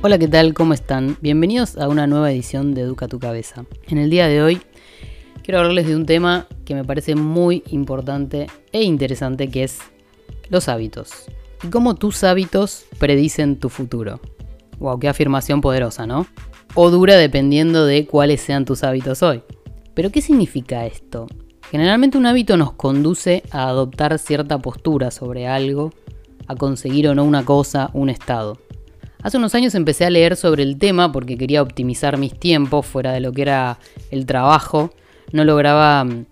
Hola, ¿qué tal? ¿Cómo están? Bienvenidos a una nueva edición de Educa tu Cabeza. En el día de hoy quiero hablarles de un tema que me parece muy importante e interesante, que es los hábitos. Y cómo tus hábitos predicen tu futuro. Wow, qué afirmación poderosa, ¿no? O dura dependiendo de cuáles sean tus hábitos hoy. Pero ¿qué significa esto? Generalmente un hábito nos conduce a adoptar cierta postura sobre algo, a conseguir o no una cosa, un estado. Hace unos años empecé a leer sobre el tema porque quería optimizar mis tiempos fuera de lo que era el trabajo. No lograba mm,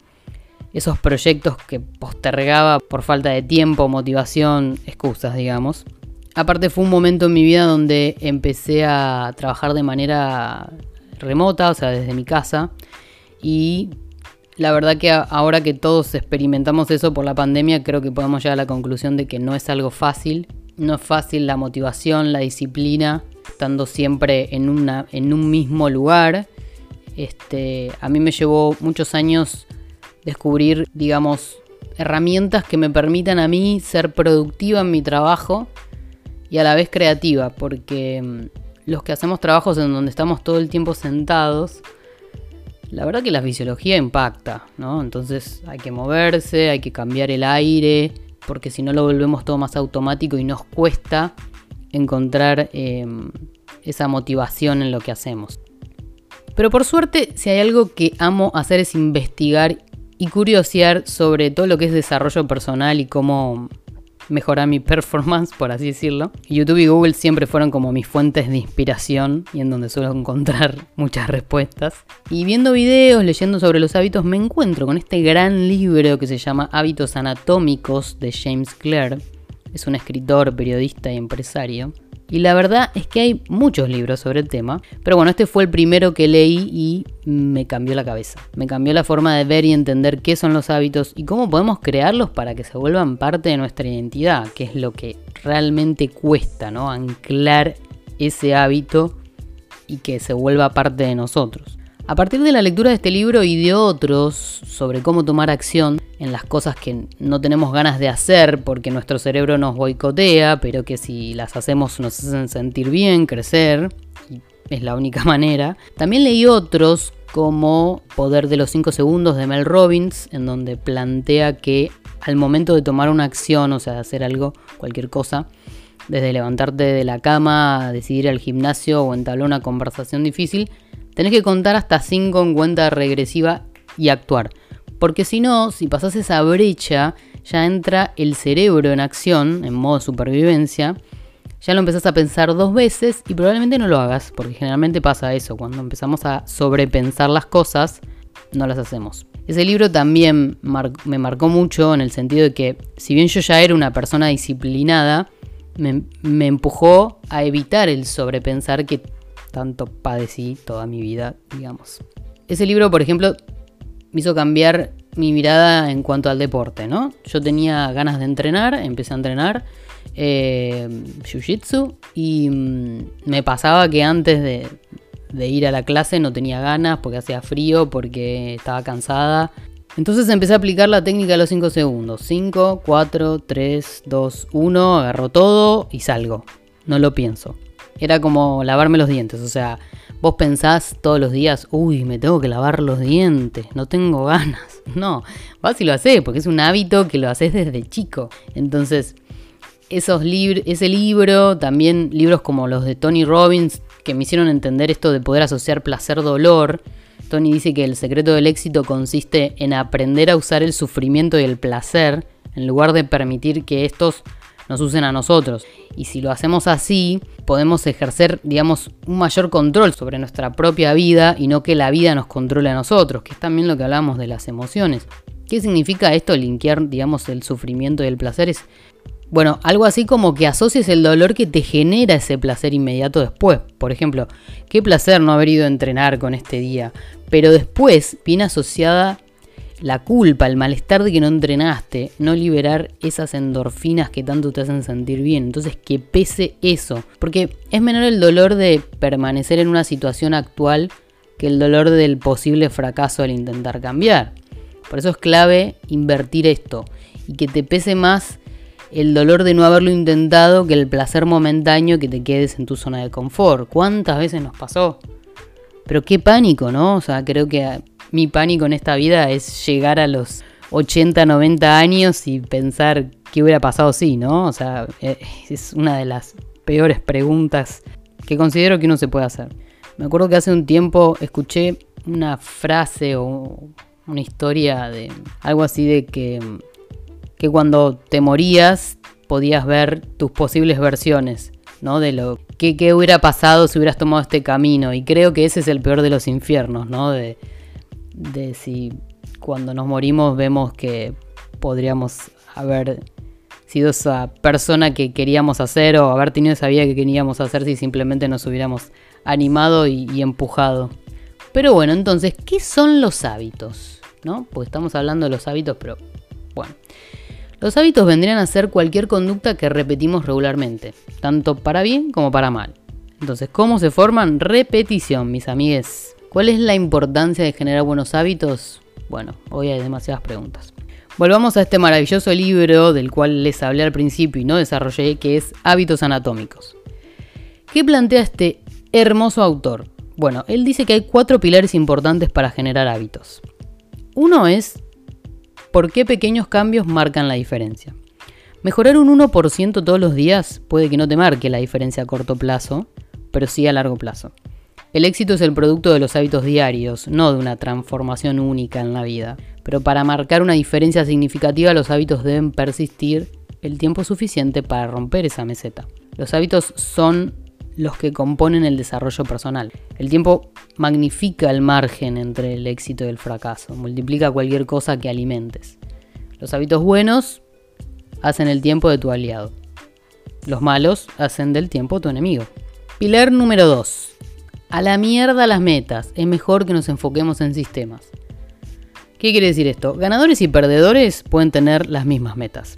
esos proyectos que postergaba por falta de tiempo, motivación, excusas, digamos. Aparte fue un momento en mi vida donde empecé a trabajar de manera remota, o sea, desde mi casa. Y la verdad que ahora que todos experimentamos eso por la pandemia, creo que podemos llegar a la conclusión de que no es algo fácil no es fácil la motivación, la disciplina, estando siempre en, una, en un mismo lugar. Este, a mí me llevó muchos años descubrir, digamos, herramientas que me permitan a mí ser productiva en mi trabajo y a la vez creativa, porque mm, los que hacemos trabajos en donde estamos todo el tiempo sentados, la verdad que la fisiología impacta, ¿no? Entonces hay que moverse, hay que cambiar el aire, porque si no lo volvemos todo más automático y nos cuesta encontrar em, esa motivación en lo que hacemos. Pero por suerte, si hay algo que amo hacer es investigar y curiosear sobre todo lo que es desarrollo personal y cómo mejorar mi performance, por así decirlo. YouTube y Google siempre fueron como mis fuentes de inspiración y en donde suelo encontrar muchas respuestas. Y viendo videos, leyendo sobre los hábitos, me encuentro con este gran libro que se llama Hábitos Anatómicos de James Clear. Es un escritor, periodista y empresario. Y la verdad es que hay muchos libros sobre el tema, pero bueno, este fue el primero que leí y me cambió la cabeza. Me cambió la forma de ver y entender qué son los hábitos y cómo podemos crearlos para que se vuelvan parte de nuestra identidad, que es lo que realmente cuesta, ¿no? Anclar ese hábito y que se vuelva parte de nosotros. A partir de la lectura de este libro y de otros sobre cómo tomar acción en las cosas que no tenemos ganas de hacer porque nuestro cerebro nos boicotea, pero que si las hacemos nos hacen sentir bien, crecer, y es la única manera. También leí otros como Poder de los 5 segundos de Mel Robbins, en donde plantea que al momento de tomar una acción, o sea, de hacer algo, cualquier cosa, desde levantarte de la cama, decidir al gimnasio o entablar una conversación difícil, tenés que contar hasta 5 en cuenta regresiva y actuar. Porque si no, si pasas esa brecha, ya entra el cerebro en acción, en modo supervivencia. Ya lo empezás a pensar dos veces y probablemente no lo hagas, porque generalmente pasa eso, cuando empezamos a sobrepensar las cosas, no las hacemos. Ese libro también me marcó mucho en el sentido de que, si bien yo ya era una persona disciplinada, me empujó a evitar el sobrepensar que tanto padecí toda mi vida, digamos. Ese libro, por ejemplo, me hizo cambiar mi mirada en cuanto al deporte, ¿no? Yo tenía ganas de entrenar, empecé a entrenar eh, Jiu-Jitsu y mm, me pasaba que antes de, de ir a la clase no tenía ganas porque hacía frío, porque estaba cansada. Entonces empecé a aplicar la técnica de los 5 segundos. 5, 4, 3, 2, 1, agarro todo y salgo. No lo pienso. Era como lavarme los dientes, o sea, vos pensás todos los días, uy, me tengo que lavar los dientes, no tengo ganas. No, vas y lo haces, porque es un hábito que lo haces desde chico. Entonces, esos ese libro, también libros como los de Tony Robbins, que me hicieron entender esto de poder asociar placer-dolor. Tony dice que el secreto del éxito consiste en aprender a usar el sufrimiento y el placer en lugar de permitir que estos nos usen a nosotros. Y si lo hacemos así, podemos ejercer, digamos, un mayor control sobre nuestra propia vida y no que la vida nos controle a nosotros, que es también lo que hablamos de las emociones. ¿Qué significa esto, linkear, digamos, el sufrimiento y el placer? Es, bueno, algo así como que asocies el dolor que te genera ese placer inmediato después. Por ejemplo, qué placer no haber ido a entrenar con este día. Pero después viene asociada la culpa, el malestar de que no entrenaste, no liberar esas endorfinas que tanto te hacen sentir bien. Entonces que pese eso, porque es menor el dolor de permanecer en una situación actual que el dolor del posible fracaso al intentar cambiar. Por eso es clave invertir esto y que te pese más el dolor de no haberlo intentado que el placer momentáneo que te quedes en tu zona de confort. ¿Cuántas veces nos pasó? Pero qué pánico, ¿no? O sea, creo que mi pánico en esta vida es llegar a los 80, 90 años y pensar qué hubiera pasado si, ¿no? O sea, eh, es una de las peores preguntas que considero que uno se puede hacer. Me acuerdo que hace un tiempo escuché una frase o una historia de algo así de que, que cuando te morías podías ver tus posibles versiones, ¿no? De lo que, que, hubiera pasado si hubieras tomado este camino. Y creo que ese es el peor de los infiernos, ¿no? De, de si cuando nos morimos vemos que podríamos haber sido esa persona que queríamos hacer o haber tenido esa vida que queríamos hacer si simplemente nos hubiéramos animado y, empujado. Pero bueno, entonces, ¿qué son los hábitos? ¿No? Porque estamos hablando de los hábitos, pero bueno. Los hábitos vendrían a ser cualquier conducta que repetimos regularmente, tanto para bien como para mal. Entonces, ¿cómo se forman? Repetición, mis amigues. ¿Cuál es la importancia de generar buenos hábitos? Bueno, hoy hay demasiadas preguntas. Volvamos a este maravilloso libro del cual les hablé al principio y no desarrollé, que es Hábitos Anatómicos. ¿Qué plantea este hermoso autor? Bueno, él dice que hay cuatro pilares importantes para generar hábitos. Uno es por qué pequeños cambios marcan la diferencia. Mejorar un 1% todos los días puede que no te marque la diferencia a corto plazo, pero sí a largo plazo. El éxito es el producto de los hábitos diarios, no de una transformación única en la vida. Pero para marcar una diferencia significativa los hábitos deben persistir el tiempo suficiente para romper esa meseta. Los hábitos son los que componen el desarrollo personal. El tiempo magnifica el margen entre el éxito y el fracaso, multiplica cualquier cosa que alimentes. Los hábitos buenos hacen el tiempo de tu aliado. Los malos hacen del tiempo tu enemigo. Pilar número 2. A la mierda las metas, es mejor que nos enfoquemos en sistemas. ¿Qué quiere decir esto? Ganadores y perdedores pueden tener las mismas metas.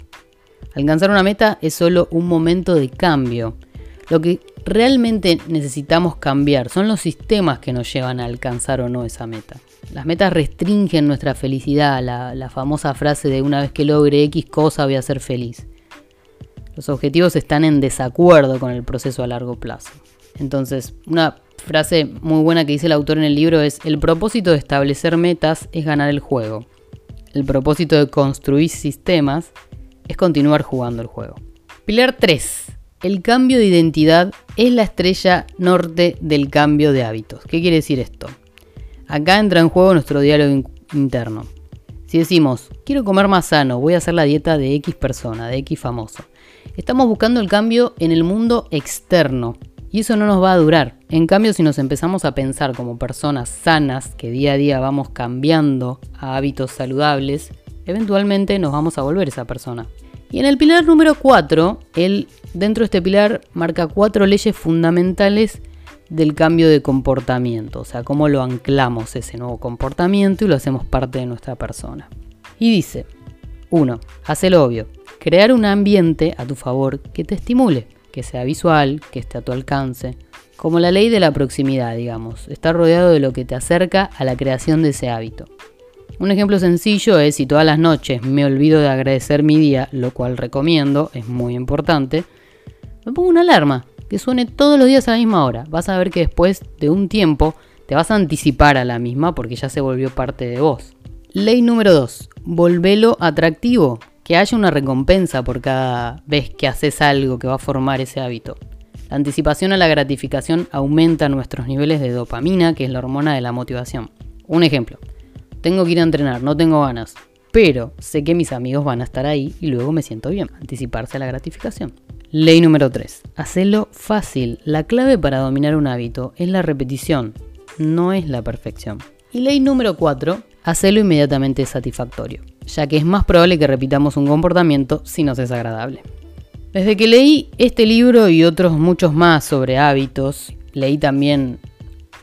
Alcanzar una meta es solo un momento de cambio. Lo que realmente necesitamos cambiar son los sistemas que nos llevan a alcanzar o no esa meta. Las metas restringen nuestra felicidad, la, la famosa frase de una vez que logre X cosa voy a ser feliz. Los objetivos están en desacuerdo con el proceso a largo plazo. Entonces, una frase muy buena que dice el autor en el libro es, el propósito de establecer metas es ganar el juego. El propósito de construir sistemas es continuar jugando el juego. Pilar 3. El cambio de identidad es la estrella norte del cambio de hábitos. ¿Qué quiere decir esto? Acá entra en juego nuestro diálogo interno. Si decimos, quiero comer más sano, voy a hacer la dieta de X persona, de X famoso. Estamos buscando el cambio en el mundo externo, y eso no nos va a durar. En cambio, si nos empezamos a pensar como personas sanas, que día a día vamos cambiando a hábitos saludables, eventualmente nos vamos a volver esa persona. Y en el pilar número 4, él dentro de este pilar marca cuatro leyes fundamentales del cambio de comportamiento, o sea, cómo lo anclamos ese nuevo comportamiento y lo hacemos parte de nuestra persona. Y dice, 1. Hace lo obvio, crear un ambiente a tu favor que te estimule que sea visual, que esté a tu alcance. Como la ley de la proximidad, digamos, estar rodeado de lo que te acerca a la creación de ese hábito. Un ejemplo sencillo es si todas las noches me olvido de agradecer mi día, lo cual recomiendo, es muy importante, me pongo una alarma que suene todos los días a la misma hora. Vas a ver que después de un tiempo te vas a anticipar a la misma porque ya se volvió parte de vos. Ley número 2. Volvelo atractivo que haya una recompensa por cada vez que haces algo que va a formar ese hábito. La anticipación a la gratificación aumenta nuestros niveles de dopamina, que es la hormona de la motivación. Un ejemplo, tengo que ir a entrenar, no tengo ganas, pero sé que mis amigos van a estar ahí y luego me siento bien. Anticiparse a la gratificación. Ley número 3. Hacelo fácil. La clave para dominar un hábito es la repetición, no es la perfección. Y ley número 4. Hacelo inmediatamente satisfactorio ya que es más probable que repitamos un comportamiento si nos es agradable. Desde que leí este libro y otros muchos más sobre hábitos, leí también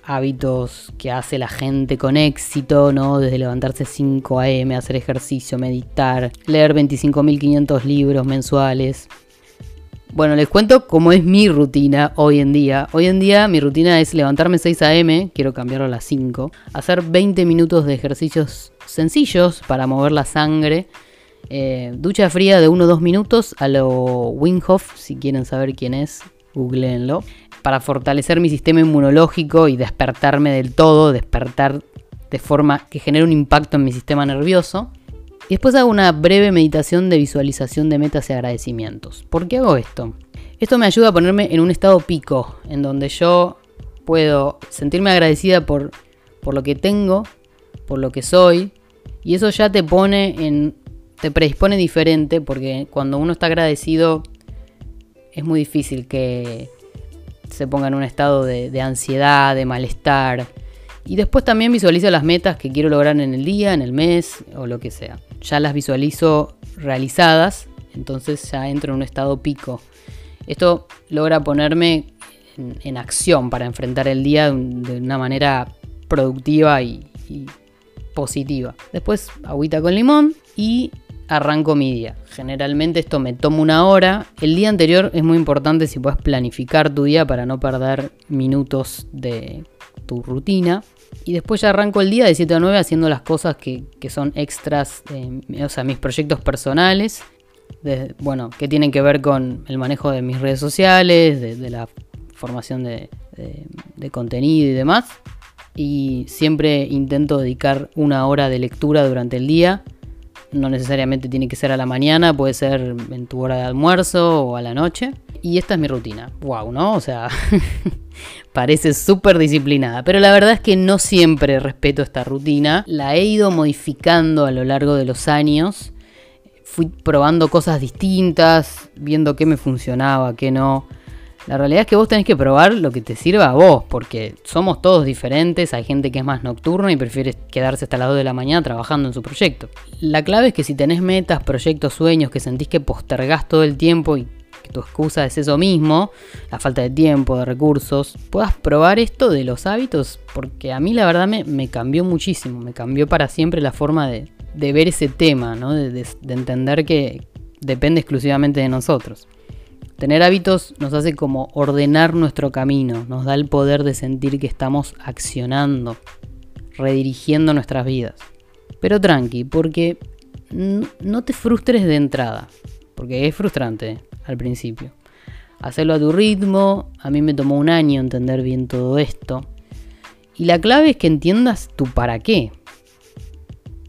hábitos que hace la gente con éxito, ¿no? Desde levantarse 5 a.m., hacer ejercicio, meditar, leer 25.500 libros mensuales, bueno, les cuento cómo es mi rutina hoy en día. Hoy en día mi rutina es levantarme 6 a.m., quiero cambiarlo a las 5, hacer 20 minutos de ejercicios sencillos para mover la sangre Eh, ducha fría de 1 o 2 minutos a lo Winghoff, si quieren saber quién es, googleenlo. Para fortalecer mi sistema inmunológico y despertarme del todo, despertar de forma que genere un impacto en mi sistema nervioso. Y después hago una breve meditación de visualización de metas y agradecimientos. ¿Por qué hago esto? Esto me ayuda a ponerme en un estado pico, en donde yo puedo sentirme agradecida por, por lo que tengo, por lo que soy, y eso ya te pone en. te predispone diferente, porque cuando uno está agradecido es muy difícil que se ponga en un estado de, ansiedad, de malestar. Y después también visualizo las metas que quiero lograr en el día, en el mes o lo que sea. Ya las visualizo realizadas, entonces ya entro en un estado pico. Esto logra ponerme en, acción para enfrentar el día de, una manera productiva y, y positiva. Después agüita con limón y arranco mi día. Generalmente esto me toma una hora. El día anterior es muy importante si puedes planificar tu día para no perder minutos de tu rutina. Y después ya arranco el día de 7 a 9 haciendo las cosas que, son extras, o sea, mis proyectos personales. bueno, que tienen que ver con el manejo de mis redes sociales, de, la formación de, de contenido y demás. Y siempre intento dedicar una hora de lectura durante el día. No necesariamente tiene que ser a la mañana, puede ser en tu hora de almuerzo o a la noche. Y esta es mi rutina. Wow, ¿no? O sea, parece súper disciplinada. Pero la verdad es que no siempre respeto esta rutina. La he ido modificando a lo largo de los años. Fui probando cosas distintas, viendo qué me funcionaba, qué no. La realidad es que vos tenés que probar lo que te sirva a vos, porque somos todos diferentes, hay gente que es más nocturna y prefiere quedarse hasta las 2 de la mañana trabajando en su proyecto. La clave es que si tenés metas, proyectos, sueños que sentís que postergás todo el tiempo y que tu excusa es eso mismo, la falta de tiempo, de recursos, puedas probar esto de los hábitos, porque a mí la verdad me, cambió muchísimo, me cambió para siempre la forma de, ver ese tema, de, entender que depende exclusivamente de nosotros. Tener hábitos nos hace como ordenar nuestro camino, nos da el poder de sentir que estamos accionando, redirigiendo nuestras vidas. Pero tranqui, porque no te frustres de entrada, porque es frustrante al principio. Hacerlo a tu ritmo, a mí me tomó un año entender bien todo esto. Y la clave es que entiendas tu para qué.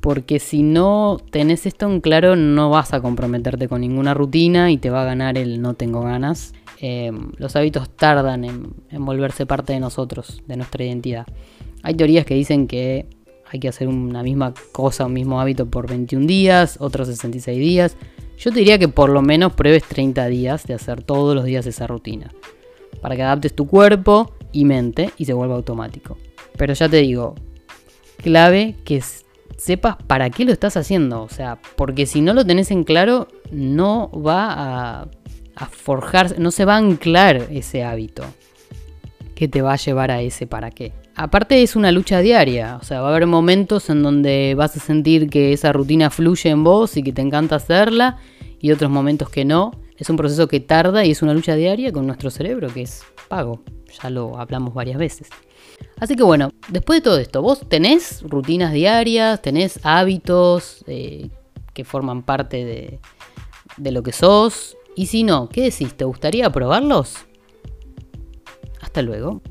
Porque si no tenés esto en claro, no vas a comprometerte con ninguna rutina y te va a ganar el no tengo ganas. Eh, los hábitos tardan en, en volverse parte de nosotros, de nuestra identidad. Hay teorías que dicen que hay que hacer una misma cosa, un mismo hábito por 21 días, otros 66 días. Yo te diría que por lo menos pruebes 30 días de hacer todos los días esa rutina. Para que adaptes tu cuerpo y mente y se vuelva automático. Pero ya te digo, clave que sepas para qué lo estás haciendo. O sea, porque si no lo tenés en claro, no va a, a no se va a anclar ese hábito que te va a llevar a ese para qué. Aparte es una lucha diaria, o sea, va a haber momentos en donde vas a sentir que esa rutina fluye en vos y que te encanta hacerla y otros momentos que no. Es un proceso que tarda y es una lucha diaria con nuestro cerebro que es pago. Ya lo hablamos varias veces. Así que bueno, después de todo esto, vos tenés rutinas diarias, tenés hábitos eh, que forman parte de, de lo que sos. Y si no, ¿qué decís? ¿Te gustaría probarlos? Hasta luego.